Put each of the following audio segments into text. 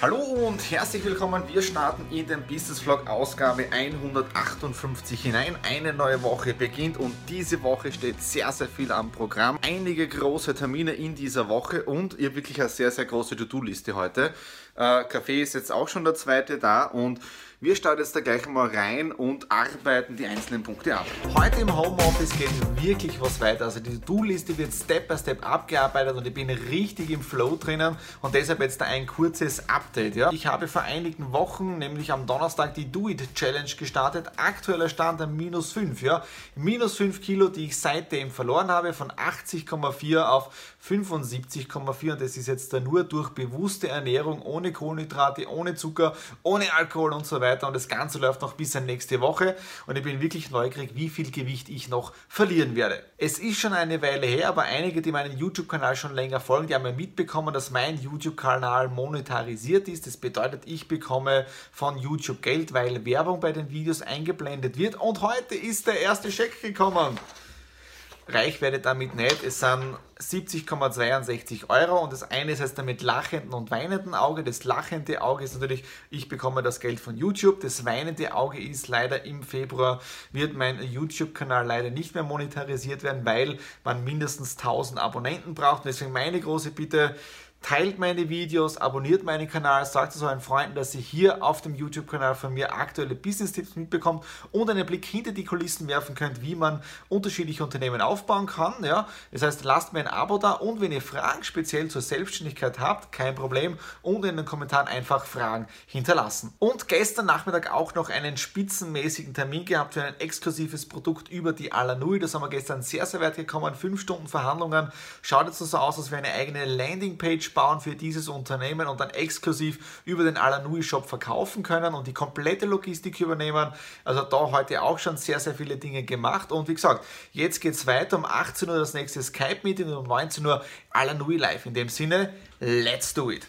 Hallo und herzlich willkommen. Wir starten in den Business Vlog Ausgabe 158 hinein. Eine neue Woche beginnt und diese Woche steht sehr, sehr viel am Programm. Einige große Termine in dieser Woche und ihr wirklich eine sehr, sehr große To-Do-Liste heute. Äh, Kaffee ist jetzt auch schon der zweite da und wir starten jetzt da gleich mal rein und arbeiten die einzelnen Punkte ab. Heute im Homeoffice geht wirklich was weiter. Also die To-Do-Liste wird Step by Step abgearbeitet und ich bin richtig im Flow drinnen und deshalb jetzt da ein kurzes Update. Ja. Ich habe vor einigen Wochen, nämlich am Donnerstag, die Do-It Challenge gestartet. Aktueller Stand am minus 5. Ja. Minus 5 Kilo, die ich seitdem verloren habe, von 80,4 auf 75,4 und das ist jetzt da nur durch bewusste Ernährung, ohne Kohlenhydrate, ohne Zucker, ohne Alkohol und so weiter und das Ganze läuft noch bis an nächste Woche und ich bin wirklich neugierig, wie viel Gewicht ich noch verlieren werde. Es ist schon eine Weile her, aber einige, die meinen YouTube-Kanal schon länger folgen, die haben ja mitbekommen, dass mein YouTube-Kanal monetarisiert ist. Das bedeutet, ich bekomme von YouTube Geld, weil Werbung bei den Videos eingeblendet wird und heute ist der erste Scheck gekommen. Reich werde damit nicht. Es sind 70,62 Euro und das eine ist heißt damit lachenden und weinenden Auge. Das lachende Auge ist natürlich, ich bekomme das Geld von YouTube. Das weinende Auge ist leider im Februar, wird mein YouTube-Kanal leider nicht mehr monetarisiert werden, weil man mindestens 1000 Abonnenten braucht. Und deswegen meine große Bitte, teilt meine Videos, abonniert meinen Kanal, sagt es euren Freunden, dass ihr hier auf dem YouTube-Kanal von mir aktuelle Business-Tipps mitbekommt und einen Blick hinter die Kulissen werfen könnt, wie man unterschiedliche Unternehmen aufbauen kann. Ja? Das heißt, lasst mir ein Abo da und wenn ihr Fragen speziell zur Selbstständigkeit habt, kein Problem und in den Kommentaren einfach Fragen hinterlassen. Und gestern Nachmittag auch noch einen spitzenmäßigen Termin gehabt für ein exklusives Produkt über die Alanui. Das haben wir gestern sehr, sehr weit gekommen. Fünf Stunden Verhandlungen. Schaut jetzt so aus, als wäre eine eigene Landingpage bauen für dieses Unternehmen und dann exklusiv über den Alanui Shop verkaufen können und die komplette Logistik übernehmen. Also da heute auch schon sehr, sehr viele Dinge gemacht. Und wie gesagt, jetzt geht es weiter um 18 Uhr das nächste Skype-Meeting und um 19 Uhr Alanui live. In dem Sinne, let's do it!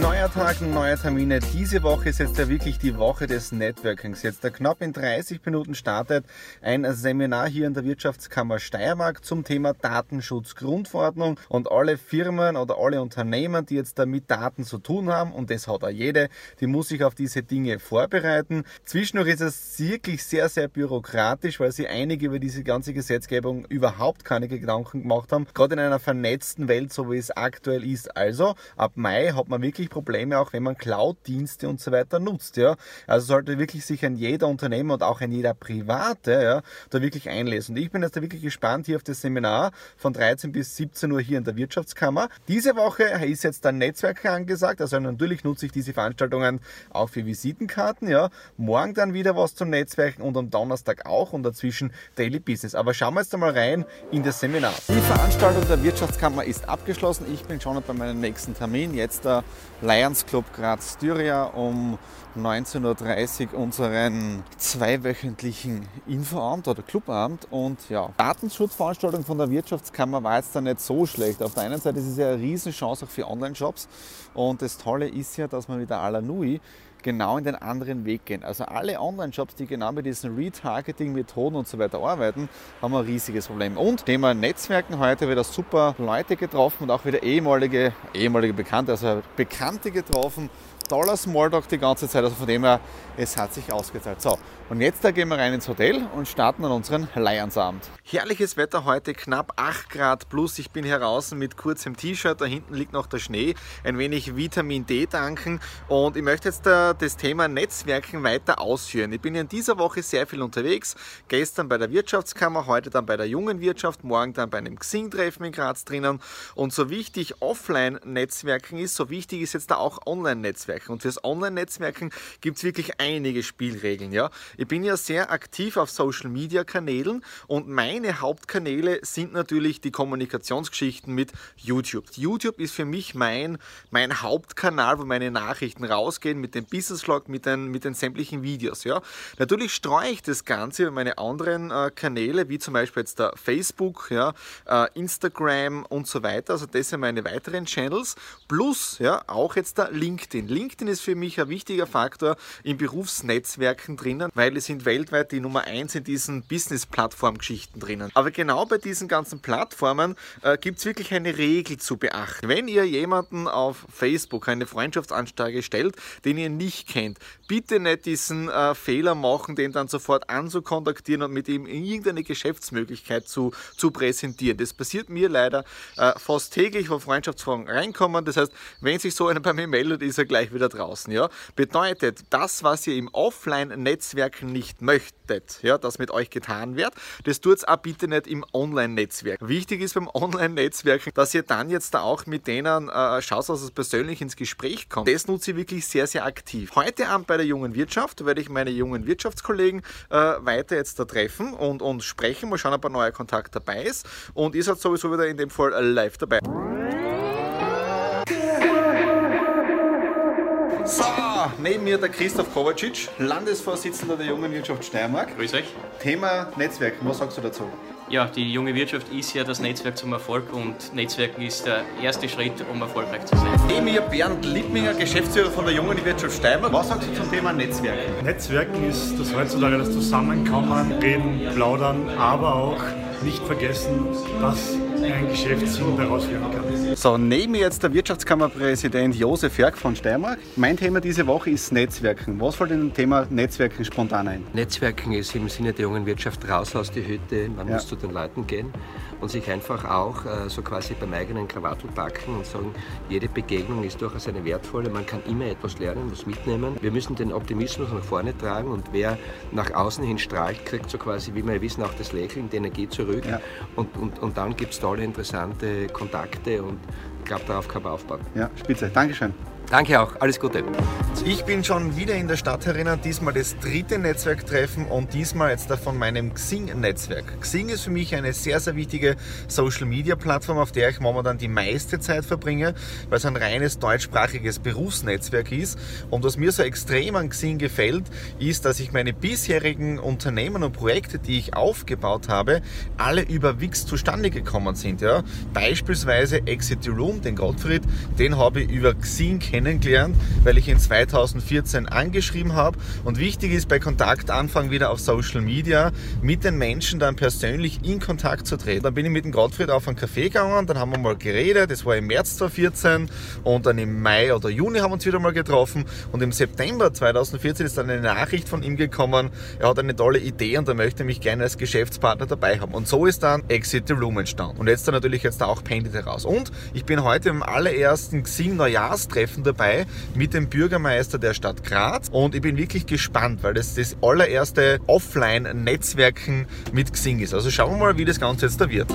Neuer Tag, neue Termine. Diese Woche ist jetzt ja wirklich die Woche des Networkings. Jetzt da knapp in 30 Minuten startet ein Seminar hier in der Wirtschaftskammer Steiermark zum Thema Datenschutzgrundverordnung und alle Firmen oder alle Unternehmen, die jetzt da mit Daten zu tun haben und das hat auch jede, die muss sich auf diese Dinge vorbereiten. Zwischendurch ist es wirklich sehr, sehr bürokratisch, weil sie einige über diese ganze Gesetzgebung überhaupt keine Gedanken gemacht haben, gerade in einer vernetzten Welt, so wie es aktuell ist. Also ab Mai hat man wirklich Probleme, auch wenn man Cloud-Dienste und so weiter nutzt. Ja. Also sollte wirklich sich ein jeder Unternehmer und auch ein jeder Private ja, da wirklich einlesen. Und ich bin jetzt da wirklich gespannt hier auf das Seminar von 13 bis 17 Uhr hier in der Wirtschaftskammer. Diese Woche ist jetzt ein Netzwerk angesagt, also natürlich nutze ich diese Veranstaltungen auch für Visitenkarten. Ja. Morgen dann wieder was zum Netzwerken und am Donnerstag auch und dazwischen Daily Business. Aber schauen wir jetzt einmal rein in das Seminar. Die Veranstaltung der Wirtschaftskammer ist abgeschlossen. Ich bin schon bei meinem nächsten Termin. Jetzt der Lions Club Graz Styria um 19.30 Uhr unseren zweiwöchentlichen Infoabend oder Clubabend. Und ja, Datenschutzveranstaltung von der Wirtschaftskammer war jetzt da nicht so schlecht. Auf der einen Seite ist es ja eine Riesenchance auch für Online-Shops. Und das Tolle ist ja, dass man mit der Alanui genau in den anderen Weg gehen. Also alle Online-Shops, die genau mit diesen Retargeting-Methoden und so weiter arbeiten, haben ein riesiges Problem. Und Thema Netzwerken, heute wieder super Leute getroffen und auch wieder ehemalige, ehemalige Bekannte, also Bekannte getroffen toller Smalltalk die ganze Zeit. Also von dem her, es hat sich ausgezahlt. So, und jetzt da gehen wir rein ins Hotel und starten an unseren Lionsabend. Herrliches Wetter heute, knapp 8 Grad plus. Ich bin heraus mit kurzem T-Shirt, da hinten liegt noch der Schnee. Ein wenig Vitamin D tanken und ich möchte jetzt da das Thema Netzwerken weiter ausführen. Ich bin in dieser Woche sehr viel unterwegs. Gestern bei der Wirtschaftskammer, heute dann bei der jungen Wirtschaft, morgen dann bei einem Xing-Treffen in Graz drinnen. Und so wichtig Offline-Netzwerken ist, so wichtig ist jetzt da auch Online-Netzwerken. Und fürs Online-Netzwerken gibt es wirklich einige Spielregeln. Ja? Ich bin ja sehr aktiv auf Social-Media-Kanälen und meine Hauptkanäle sind natürlich die Kommunikationsgeschichten mit YouTube. YouTube ist für mich mein, mein Hauptkanal, wo meine Nachrichten rausgehen mit dem Business Vlog, mit den, mit den sämtlichen Videos. Ja? Natürlich streue ich das Ganze über meine anderen äh, Kanäle, wie zum Beispiel jetzt der Facebook, ja, äh, Instagram und so weiter. Also das sind meine weiteren Channels. Plus ja, auch jetzt der LinkedIn. LinkedIn ist für mich ein wichtiger Faktor in Berufsnetzwerken drinnen, weil es sind weltweit die Nummer 1 in diesen Business-Plattform-Geschichten drinnen. Aber genau bei diesen ganzen Plattformen äh, gibt es wirklich eine Regel zu beachten. Wenn ihr jemanden auf Facebook eine Freundschaftsanfrage stellt, den ihr nicht kennt, bitte nicht diesen äh, Fehler machen, den dann sofort anzukontaktieren und mit ihm irgendeine Geschäftsmöglichkeit zu, zu präsentieren. Das passiert mir leider äh, fast täglich, wo Freundschaftsfragen reinkommen. Das heißt, wenn sich so einer bei mir meldet, ist er gleich wieder draußen. Ja? Bedeutet, das, was ihr im Offline-Netzwerken nicht möchtet, ja, das mit euch getan wird, das tut es auch bitte nicht im Online-Netzwerk. Wichtig ist beim Online-Netzwerken, dass ihr dann jetzt da auch mit denen äh, schaut, dass es persönlich ins Gespräch kommt. Das nutze ich wirklich sehr, sehr aktiv. Heute Abend bei der jungen Wirtschaft werde ich meine jungen Wirtschaftskollegen äh, weiter jetzt da treffen und, und sprechen. Mal schauen, ob ein neuer Kontakt dabei ist. Und ihr seid sowieso wieder in dem Fall live dabei. Neben mir der Christoph Kovacic, Landesvorsitzender der Jungen Wirtschaft Steiermark. Grüß euch. Thema Netzwerk, was sagst du dazu? Ja, die junge Wirtschaft ist ja das Netzwerk zum Erfolg und Netzwerken ist der erste Schritt, um erfolgreich zu sein. Neben mir Bernd Lippminger, Geschäftsführer von der Jungen Wirtschaft Steiermark. Was sagst du zum Thema Netzwerken? Netzwerken ist das heutzutage das Zusammenkommen, reden, plaudern, aber auch nicht vergessen, was ein Geschäftssinn daraus führen kann. So, neben mir jetzt der Wirtschaftskammerpräsident Josef Jörg von Steiermark. Mein Thema diese Woche ist Netzwerken. Was fällt dem Thema Netzwerken spontan ein? Netzwerken ist im Sinne der jungen Wirtschaft raus aus die Hütte, man ja. muss zu den Leuten gehen und sich einfach auch äh, so quasi beim eigenen Krawattel packen und sagen, jede Begegnung ist durchaus eine wertvolle, man kann immer etwas lernen, was mitnehmen. Wir müssen den Optimismus nach vorne tragen und wer nach außen hin strahlt, kriegt so quasi, wie wir wissen, auch das Lächeln, die Energie zurück ja. und, und, und dann gibt es tolle, interessante Kontakte und ich glaube, darauf kann man aufbauen. Ja, spitze. Dankeschön. Danke auch, alles Gute. Ich bin schon wieder in der Stadt herinnen, diesmal das dritte Netzwerktreffen und diesmal jetzt von meinem Xing-Netzwerk. Xing ist für mich eine sehr, sehr wichtige Social-Media-Plattform, auf der ich momentan die meiste Zeit verbringe, weil es ein reines deutschsprachiges Berufsnetzwerk ist. Und was mir so extrem an Xing gefällt, ist, dass ich meine bisherigen Unternehmen und Projekte, die ich aufgebaut habe, alle über Wix zustande gekommen sind. Ja? Beispielsweise Exit Room, den Gottfried, den habe ich über Xing kennengelernt kennengelernt, weil ich ihn 2014 angeschrieben habe. Und wichtig ist bei Kontaktanfang wieder auf Social Media mit den Menschen dann persönlich in Kontakt zu treten. Dann bin ich mit dem Gottfried auf einen Café gegangen, dann haben wir mal geredet, das war im März 2014 und dann im Mai oder Juni haben wir uns wieder mal getroffen und im September 2014 ist dann eine Nachricht von ihm gekommen, er hat eine tolle Idee und er möchte mich gerne als Geschäftspartner dabei haben. Und so ist dann Exit the Room entstanden. Und jetzt dann natürlich jetzt auch Pendit heraus. Und ich bin heute im allerersten Xing Neujahrstreffen dabei mit dem Bürgermeister der Stadt Graz und ich bin wirklich gespannt, weil das das allererste Offline-Netzwerken mit Xing ist. Also schauen wir mal, wie das Ganze jetzt da wird.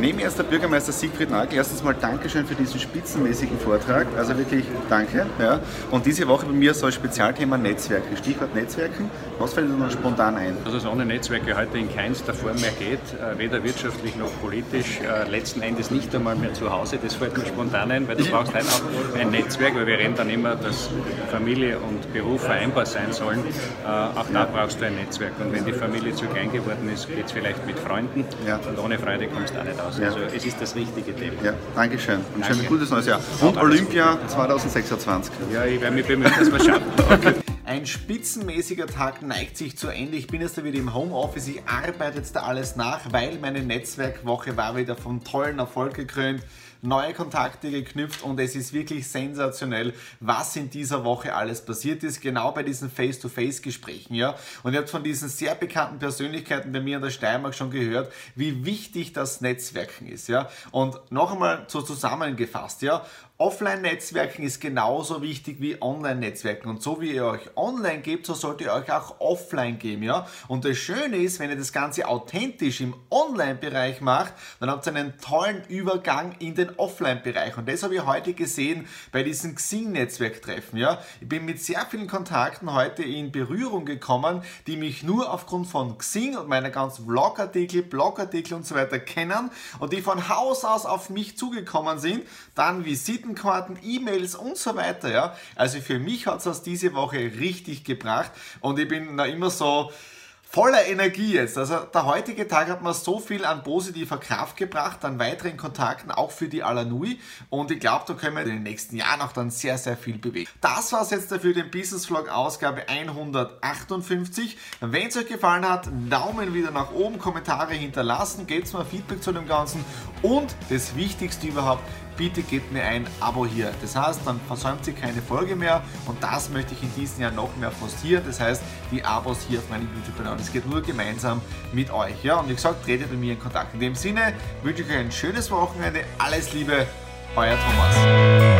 Neben erst der Bürgermeister Siegfried Nagel, erstens mal Dankeschön für diesen spitzenmäßigen Vortrag. Also wirklich danke. Ja. Und diese Woche bei mir so ein Spezialthema Netzwerke. Stichwort Netzwerken. Was fällt Ihnen spontan ein? Also es ohne Netzwerke heute in keinster Form mehr geht, äh, weder wirtschaftlich noch politisch, äh, letzten Endes nicht einmal mehr zu Hause. Das fällt mir spontan ein, weil du brauchst auch ein Netzwerk, weil wir reden dann immer, dass Familie und Beruf vereinbar sein sollen. Äh, auch da brauchst du ein Netzwerk. Und wenn die Familie zu klein geworden ist, geht es vielleicht mit Freunden. Und ohne Freude kommst du auch nicht aus. Ja. Also es ist das richtige Thema. Ja, Dankeschön. Und Danke. schön gutes neues Jahr. Und Olympia 2026. Ja, ich werde mich bemühen, dass wir schaffen. Okay. Ein spitzenmäßiger Tag neigt sich zu Ende. Ich bin jetzt da wieder im Homeoffice. Ich arbeite jetzt da alles nach, weil meine Netzwerkwoche war wieder von tollen Erfolg gekrönt neue Kontakte geknüpft und es ist wirklich sensationell, was in dieser Woche alles passiert ist, genau bei diesen Face-to-Face-Gesprächen, ja. Und ihr habt von diesen sehr bekannten Persönlichkeiten bei mir in der Steiermark schon gehört, wie wichtig das Netzwerken ist, ja. Und noch einmal so zusammengefasst, ja. Offline-Netzwerken ist genauso wichtig wie Online-Netzwerken. Und so wie ihr euch online gebt, so solltet ihr euch auch offline geben. Ja? Und das Schöne ist, wenn ihr das Ganze authentisch im Online-Bereich macht, dann habt ihr einen tollen Übergang in den Offline-Bereich. Und das habe ich heute gesehen bei diesen Xing-Netzwerktreffen. Ja? Ich bin mit sehr vielen Kontakten heute in Berührung gekommen, die mich nur aufgrund von Xing und meiner ganzen Vlogartikel, Blogartikel und so weiter kennen und die von Haus aus auf mich zugekommen sind, dann Visiten Visitenkarten, E-Mails und so weiter. Ja? Also für mich hat es das diese Woche richtig gebracht und ich bin da immer so voller Energie jetzt. Also der heutige Tag hat mir so viel an positiver Kraft gebracht, an weiteren Kontakten, auch für die Alanui. Und ich glaube, da können wir in den nächsten Jahren auch dann sehr, sehr viel bewegen. Das war es jetzt dafür, den Business Vlog Ausgabe 158. Wenn es euch gefallen hat, Daumen wieder nach oben, Kommentare hinterlassen, gebt mal Feedback zu dem Ganzen und das Wichtigste überhaupt, bitte gebt mir ein Abo hier. Das heißt, dann versäumt ihr keine Folge mehr und das möchte ich in diesem Jahr noch mehr forcieren. Das heißt, die Abos hier auf meinem YouTube-Kanal. Es geht nur gemeinsam mit euch. Ja, und wie gesagt, tretet mit mir in Kontakt. In dem Sinne wünsche ich euch ein schönes Wochenende. Alles Liebe, euer Thomas.